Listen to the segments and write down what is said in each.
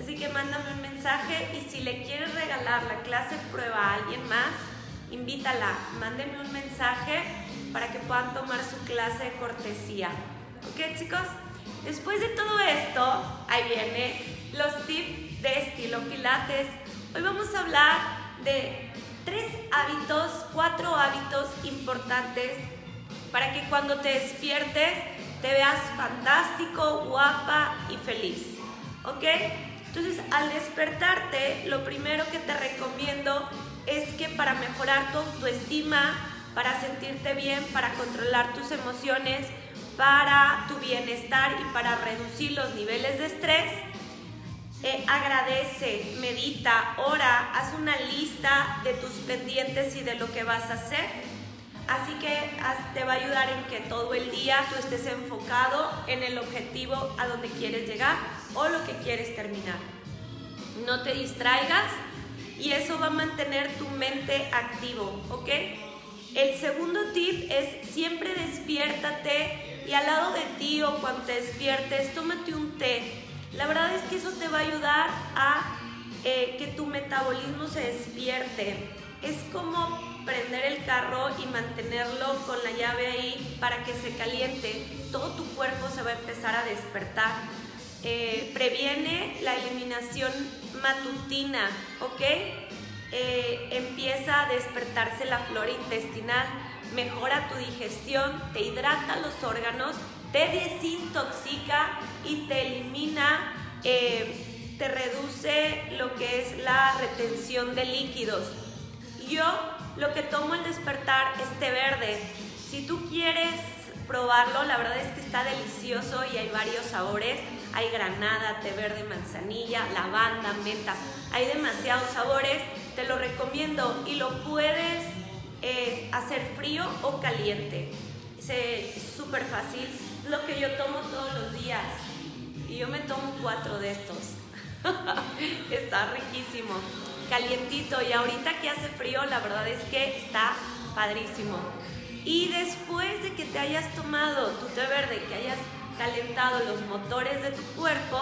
Así que mándame un mensaje y si le quieres regalar la clase prueba a alguien más, invítala, mándeme un mensaje para que puedan tomar su clase de cortesía. ¿Ok chicos? Después de todo esto, ahí viene los tips de estilo Pilates. Hoy vamos a hablar de tres hábitos, cuatro hábitos importantes para que cuando te despiertes te veas fantástico, guapa y feliz. ¿Ok? Entonces, al despertarte, lo primero que te recomiendo es que para mejorar tu autoestima, para sentirte bien, para controlar tus emociones, para tu bienestar y para reducir los niveles de estrés, eh, agradece, medita, ora, haz una lista de tus pendientes y de lo que vas a hacer. Así que te va a ayudar en que todo el día tú estés enfocado en el objetivo a donde quieres llegar o lo que quieres terminar. No te distraigas y eso va a mantener tu mente activo, ¿ok? El segundo tip es siempre despiértate y al lado de ti o cuando te despiertes, tómate un té. La verdad es que eso te va a ayudar a eh, que tu metabolismo se despierte. Es como prender el carro y mantenerlo con la llave ahí para que se caliente. Todo tu cuerpo se va a empezar a despertar. Eh, previene la eliminación matutina, ¿ok? Eh, empieza a despertarse la flora intestinal, mejora tu digestión, te hidrata los órganos, te desintoxica y te elimina, eh, te reduce lo que es la retención de líquidos. Yo lo que tomo al despertar es té verde. Si tú quieres probarlo, la verdad es que está delicioso y hay varios sabores. Hay granada, té verde, manzanilla, lavanda, menta. Hay demasiados sabores. Te lo recomiendo y lo puedes eh, hacer frío o caliente. Es súper fácil. Lo que yo tomo todos los días. Y yo me tomo cuatro de estos. está riquísimo. Calientito. Y ahorita que hace frío, la verdad es que está padrísimo. Y después de que te hayas tomado tu té verde, que hayas calentado los motores de tu cuerpo,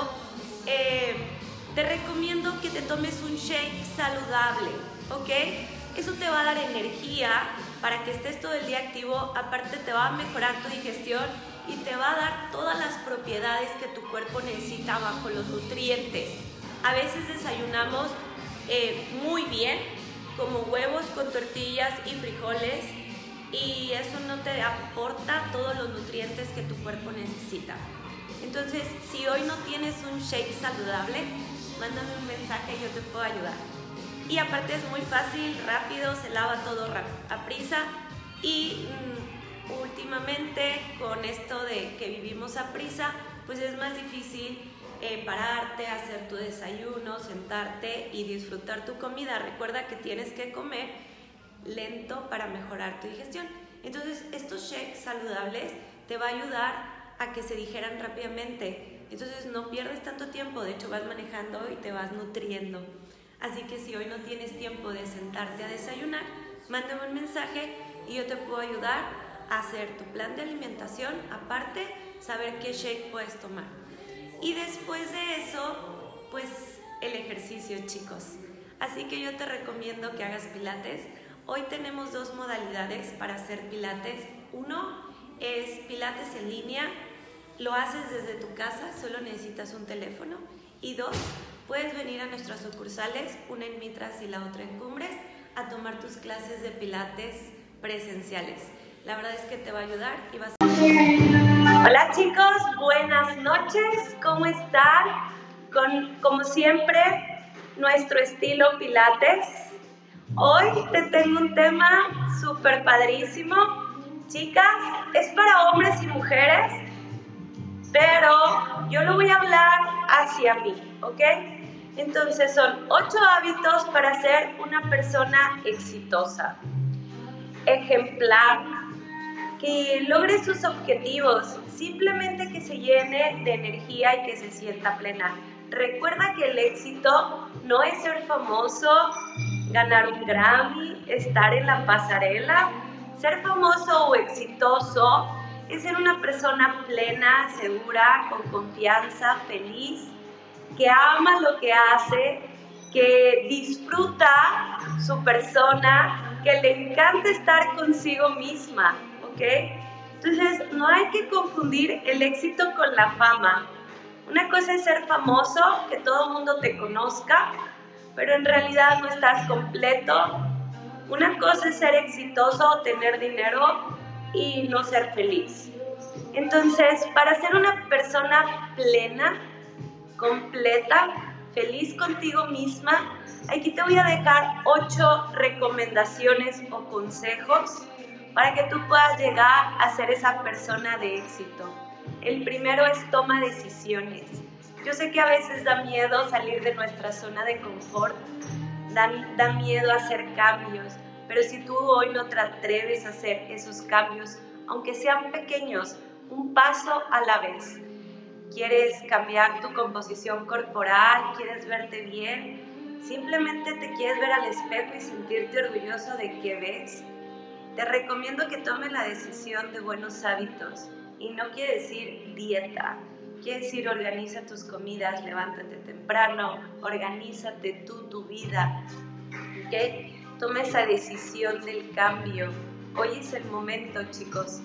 eh, te recomiendo que te tomes un shake saludable, ¿ok? Eso te va a dar energía para que estés todo el día activo, aparte te va a mejorar tu digestión y te va a dar todas las propiedades que tu cuerpo necesita bajo los nutrientes. A veces desayunamos eh, muy bien, como huevos con tortillas y frijoles, y eso no te aporta todos los nutrientes que tu cuerpo necesita. Entonces, si hoy no tienes un shake saludable, mándame un mensaje y yo te puedo ayudar. Y aparte es muy fácil, rápido, se lava todo a prisa y mm, últimamente con esto de que vivimos a prisa, pues es más difícil eh, pararte, hacer tu desayuno, sentarte y disfrutar tu comida. Recuerda que tienes que comer lento para mejorar tu digestión. Entonces, estos shakes saludables te va a ayudar a que se digeran rápidamente. Entonces, no pierdes tanto tiempo, de hecho vas manejando y te vas nutriendo. Así que si hoy no tienes tiempo de sentarte a desayunar, mándame un mensaje y yo te puedo ayudar a hacer tu plan de alimentación, aparte saber qué shake puedes tomar. Y después de eso, pues el ejercicio, chicos. Así que yo te recomiendo que hagas pilates Hoy tenemos dos modalidades para hacer pilates. Uno es pilates en línea, lo haces desde tu casa, solo necesitas un teléfono. Y dos, puedes venir a nuestras sucursales, una en Mitras y la otra en Cumbres, a tomar tus clases de pilates presenciales. La verdad es que te va a ayudar y vas a... Hola chicos, buenas noches, ¿cómo están? Con, como siempre, nuestro estilo pilates Hoy te tengo un tema súper padrísimo. Chicas, es para hombres y mujeres, pero yo lo voy a hablar hacia mí, ¿ok? Entonces son ocho hábitos para ser una persona exitosa, ejemplar, que logre sus objetivos, simplemente que se llene de energía y que se sienta plena. Recuerda que el éxito no es ser famoso, ganar un Grammy, estar en la pasarela. Ser famoso o exitoso es ser una persona plena, segura, con confianza, feliz que ama lo que hace, que disfruta su persona, que le encanta estar consigo misma, ¿ok? Entonces, no hay que confundir el éxito con la fama. Una cosa es ser famoso, que todo el mundo te conozca, pero en realidad no estás completo. Una cosa es ser exitoso, tener dinero y no ser feliz. Entonces, para ser una persona plena, completa, feliz contigo misma, aquí te voy a dejar ocho recomendaciones o consejos para que tú puedas llegar a ser esa persona de éxito. El primero es toma decisiones. Yo sé que a veces da miedo salir de nuestra zona de confort, da, da miedo hacer cambios, pero si tú hoy no te atreves a hacer esos cambios, aunque sean pequeños, un paso a la vez. ¿Quieres cambiar tu composición corporal? ¿Quieres verte bien? ¿Simplemente te quieres ver al espejo y sentirte orgulloso de que ves? Te recomiendo que tomes la decisión de buenos hábitos y no quiere decir dieta, quiere decir organiza tus comidas, levántate temprano, organízate tú tu vida, ¿ok? Toma esa decisión del cambio. Hoy es el momento, chicos.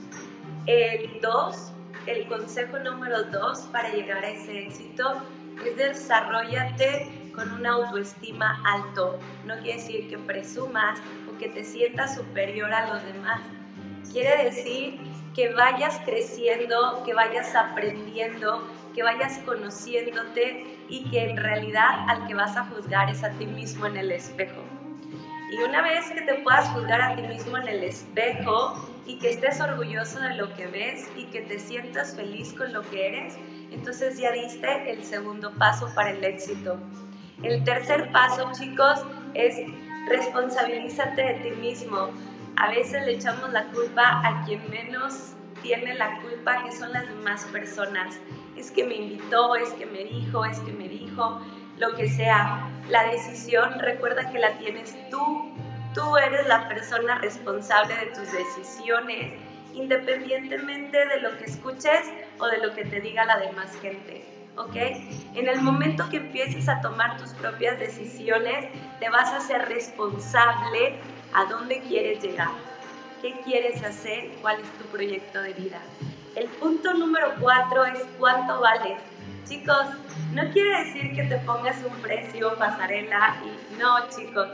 El 2, el consejo número 2 para llegar a ese éxito es desarrollate con una autoestima alto. No quiere decir que presumas o que te sientas superior a los demás. Quiere decir que vayas creciendo, que vayas aprendiendo, que vayas conociéndote y que en realidad al que vas a juzgar es a ti mismo en el espejo. Y una vez que te puedas juzgar a ti mismo en el espejo y que estés orgulloso de lo que ves y que te sientas feliz con lo que eres, entonces ya diste el segundo paso para el éxito. El tercer paso, chicos, es responsabilízate de ti mismo. A veces le echamos la culpa a quien menos tiene la culpa, que son las demás personas. Es que me invitó, es que me dijo, es que me dijo, lo que sea. La decisión, recuerda que la tienes tú. Tú eres la persona responsable de tus decisiones, independientemente de lo que escuches o de lo que te diga la demás gente. ¿ok? En el momento que empieces a tomar tus propias decisiones, te vas a ser responsable a dónde quieres llegar, qué quieres hacer, cuál es tu proyecto de vida. El punto número cuatro es cuánto vales. Chicos, no quiere decir que te pongas un precio pasarela y no, chicos.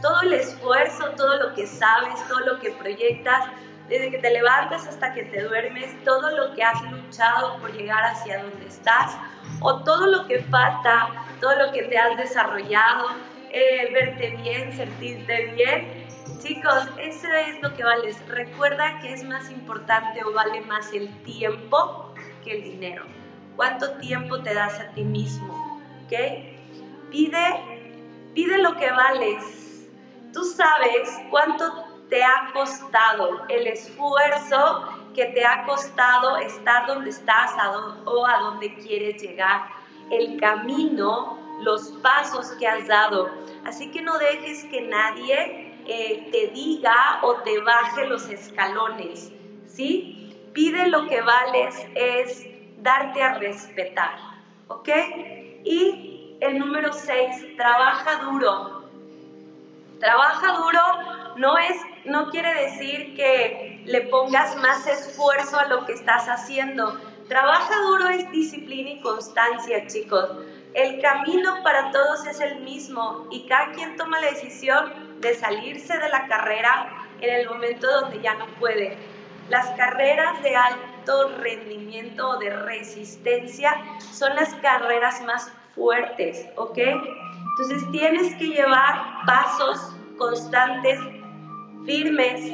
Todo el esfuerzo, todo lo que sabes, todo lo que proyectas, desde que te levantas hasta que te duermes, todo lo que has luchado por llegar hacia donde estás, o todo lo que falta, todo lo que te has desarrollado, eh, verte bien, sentirte bien. Chicos, eso es lo que vales. Recuerda que es más importante o vale más el tiempo que el dinero. ¿Cuánto tiempo te das a ti mismo? ¿Ok? Pide, pide lo que vales. Tú sabes cuánto te ha costado, el esfuerzo que te ha costado estar donde estás o a donde quieres llegar, el camino, los pasos que has dado. Así que no dejes que nadie te diga o te baje los escalones, ¿sí? Pide lo que vales es darte a respetar, ¿ok? Y el número 6, trabaja duro. Trabaja duro no es no quiere decir que le pongas más esfuerzo a lo que estás haciendo. Trabaja duro es disciplina y constancia, chicos. El camino para todos es el mismo y cada quien toma la decisión de salirse de la carrera en el momento donde ya no puede. Las carreras de alto rendimiento o de resistencia son las carreras más fuertes, ¿ok? Entonces tienes que llevar pasos constantes firmes,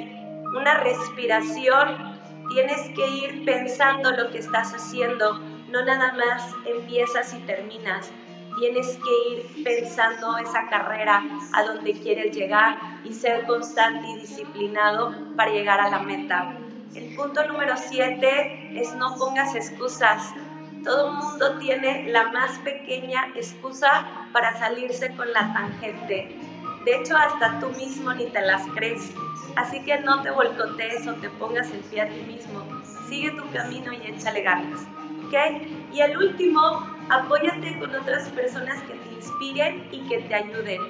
una respiración, tienes que ir pensando lo que estás haciendo, no nada más empiezas y terminas. Tienes que ir pensando esa carrera a donde quieres llegar y ser constante y disciplinado para llegar a la meta. El punto número 7 es no pongas excusas. Todo mundo tiene la más pequeña excusa para salirse con la tangente. De hecho, hasta tú mismo ni te las crees. Así que no te volcotees o te pongas el pie a ti mismo. Sigue tu camino y échale ganas. ¿Ok? Y el último apóyate con otras personas que te inspiren y que te ayuden.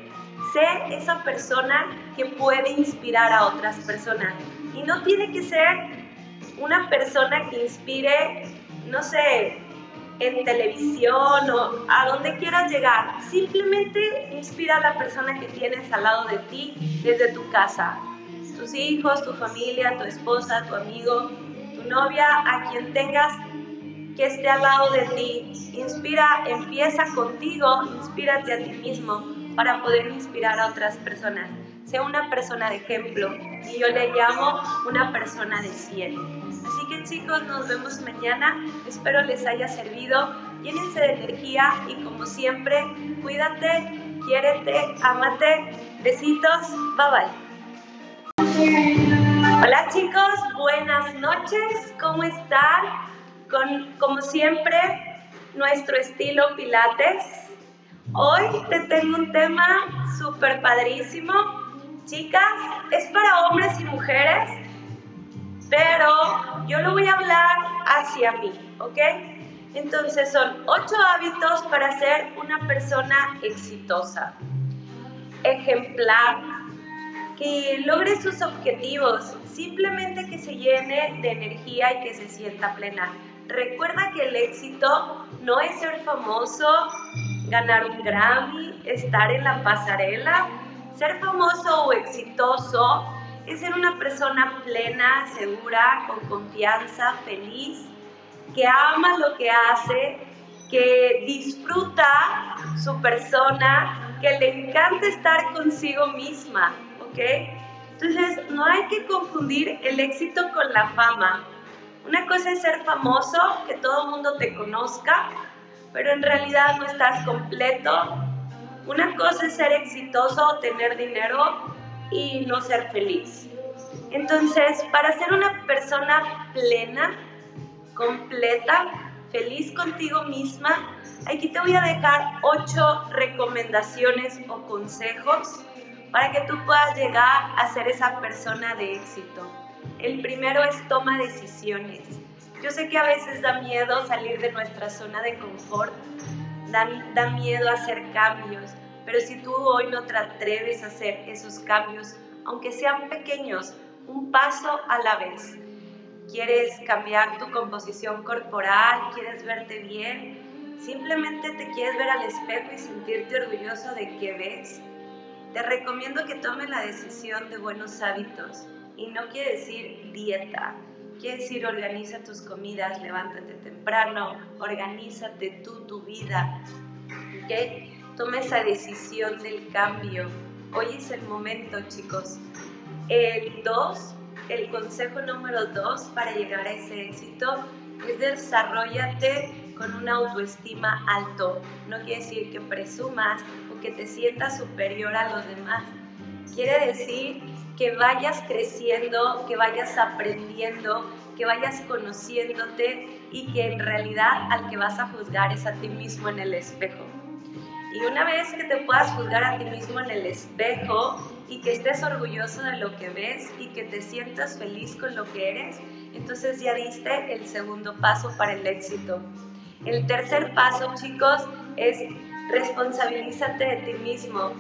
Sé esa persona que puede inspirar a otras personas. Y no tiene que ser una persona que inspire, no sé, en televisión o a donde quieras llegar. Simplemente inspira a la persona que tienes al lado de ti desde tu casa. Tus hijos, tu familia, tu esposa, tu amigo, tu novia, a quien tengas que esté al lado de ti. Inspira, empieza contigo, inspírate a ti mismo para poder inspirar a otras personas. Sea una persona de ejemplo y yo le llamo una persona de 100. Así que chicos, nos vemos mañana. Espero les haya servido. Llénense de energía y como siempre, cuídate, quiérete, amate. Besitos. Bye bye. Hola chicos, buenas noches. ¿Cómo están? Como siempre, nuestro estilo Pilates. Hoy te tengo un tema súper padrísimo. Chicas, es para hombres y mujeres, pero yo lo voy a hablar hacia mí, ¿ok? Entonces son ocho hábitos para ser una persona exitosa, ejemplar, que logre sus objetivos, simplemente que se llene de energía y que se sienta plena. Recuerda que el éxito no es ser famoso, ganar un Grammy, estar en la pasarela. Ser famoso o exitoso es ser una persona plena, segura, con confianza, feliz, que ama lo que hace, que disfruta su persona, que le encanta estar consigo misma, ¿ok? Entonces, no hay que confundir el éxito con la fama. Una cosa es ser famoso, que todo el mundo te conozca, pero en realidad no estás completo. Una cosa es ser exitoso, tener dinero y no ser feliz. Entonces, para ser una persona plena, completa, feliz contigo misma, aquí te voy a dejar ocho recomendaciones o consejos para que tú puedas llegar a ser esa persona de éxito. El primero es toma decisiones. Yo sé que a veces da miedo salir de nuestra zona de confort, da, da miedo hacer cambios, pero si tú hoy no te atreves a hacer esos cambios, aunque sean pequeños, un paso a la vez. ¿Quieres cambiar tu composición corporal? ¿Quieres verte bien? ¿Simplemente te quieres ver al espejo y sentirte orgulloso de qué ves? Te recomiendo que tomes la decisión de buenos hábitos y no quiere decir dieta, quiere decir organiza tus comidas, levántate temprano, organízate tú tu vida, ¿ok? Toma esa decisión del cambio. Hoy es el momento, chicos. El 2, el consejo número 2 para llegar a ese éxito es desarrollate con una autoestima alto. No quiere decir que presumas o que te sientas superior a los demás. Quiere decir que vayas creciendo, que vayas aprendiendo, que vayas conociéndote y que en realidad al que vas a juzgar es a ti mismo en el espejo. Y una vez que te puedas juzgar a ti mismo en el espejo y que estés orgulloso de lo que ves y que te sientas feliz con lo que eres, entonces ya diste el segundo paso para el éxito. El tercer paso, chicos, es responsabilízate de ti mismo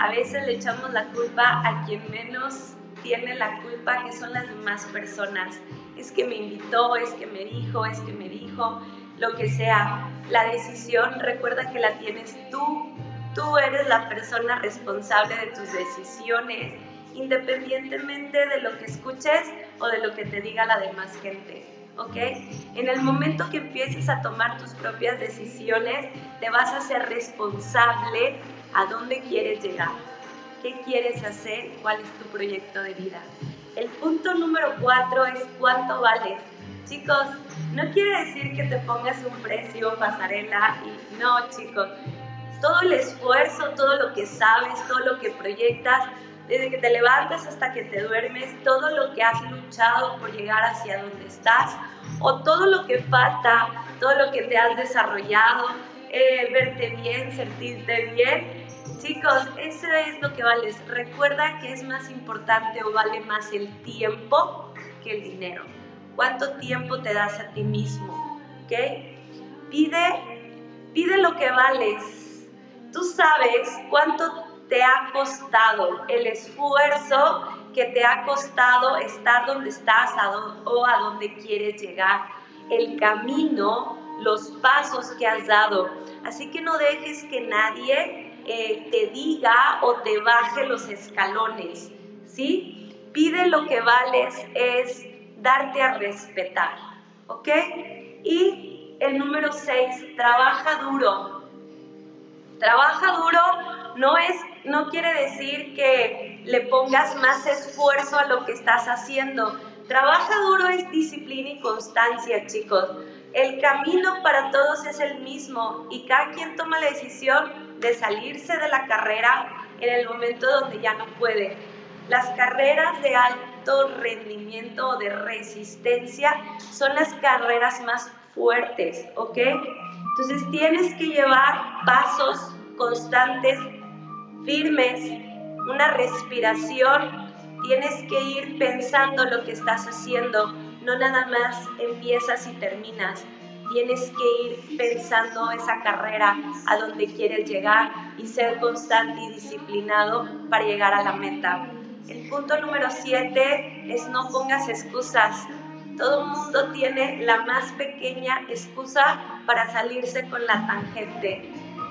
a veces le echamos la culpa a quien menos tiene la culpa, que son las demás personas. Es que me invitó, es que me dijo, es que me dijo, lo que sea. La decisión, recuerda que la tienes tú. Tú eres la persona responsable de tus decisiones, independientemente de lo que escuches o de lo que te diga la demás gente. ¿ok? En el momento que empieces a tomar tus propias decisiones, te vas a ser responsable a dónde quieres llegar, qué quieres hacer, cuál es tu proyecto de vida. El punto número cuatro es cuánto vales. Chicos, no quiere decir que te pongas un precio pasarela y no, chicos. Todo el esfuerzo, todo lo que sabes, todo lo que proyectas, desde que te levantas hasta que te duermes, todo lo que has luchado por llegar hacia donde estás, o todo lo que falta, todo lo que te has desarrollado, eh, verte bien, sentirte bien. Chicos, eso es lo que vales. Recuerda que es más importante o vale más el tiempo que el dinero. ¿Cuánto tiempo te das a ti mismo? ¿Ok? Pide Pide lo que vales. Tú sabes cuánto te ha costado el esfuerzo que te ha costado estar donde estás o a donde quieres llegar, el camino, los pasos que has dado. Así que no dejes que nadie eh, te diga o te baje los escalones, ¿sí? Pide lo que vales es darte a respetar, ¿ok? Y el número 6, trabaja duro. Trabaja duro no es no quiere decir que le pongas más esfuerzo a lo que estás haciendo. Trabaja duro es disciplina y constancia, chicos. El camino para todos es el mismo y cada quien toma la decisión de salirse de la carrera en el momento donde ya no puede. Las carreras de alto rendimiento o de resistencia son las carreras más fuertes, ¿ok? Entonces tienes que llevar pasos constantes, firmes, una respiración. Tienes que ir pensando lo que estás haciendo, no nada más empiezas y terminas. Tienes que ir pensando esa carrera a donde quieres llegar y ser constante y disciplinado para llegar a la meta. El punto número 7 es no pongas excusas. Todo el mundo tiene la más pequeña excusa para salirse con la tangente.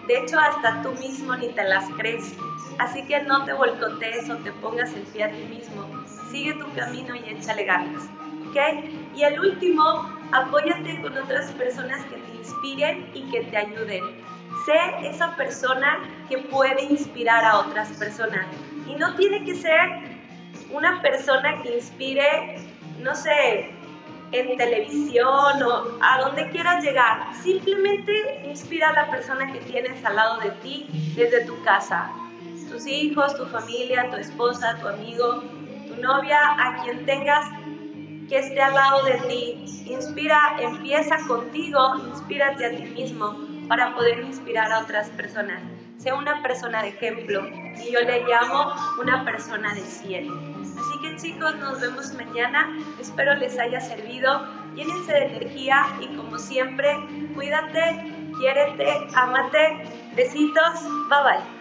De hecho, hasta tú mismo ni te las crees. Así que no te volcotees o te pongas el pie a ti mismo. Sigue tu camino y échale ganas. ¿Ok? Y el último, apóyate con otras personas que te inspiren y que te ayuden. Sé esa persona que puede inspirar a otras personas. Y no tiene que ser una persona que inspire, no sé, en televisión o a donde quieras llegar. Simplemente inspira a la persona que tienes al lado de ti desde tu casa. Tus hijos, tu familia, tu esposa, tu amigo, tu novia, a quien tengas que esté al lado de ti. Inspira, empieza contigo, inspírate a ti mismo para poder inspirar a otras personas. Sea una persona de ejemplo y yo le llamo una persona de cielo. Así que chicos, nos vemos mañana. Espero les haya servido. Llénense de energía y como siempre, cuídate, quiérete, amate. Besitos. Bye bye.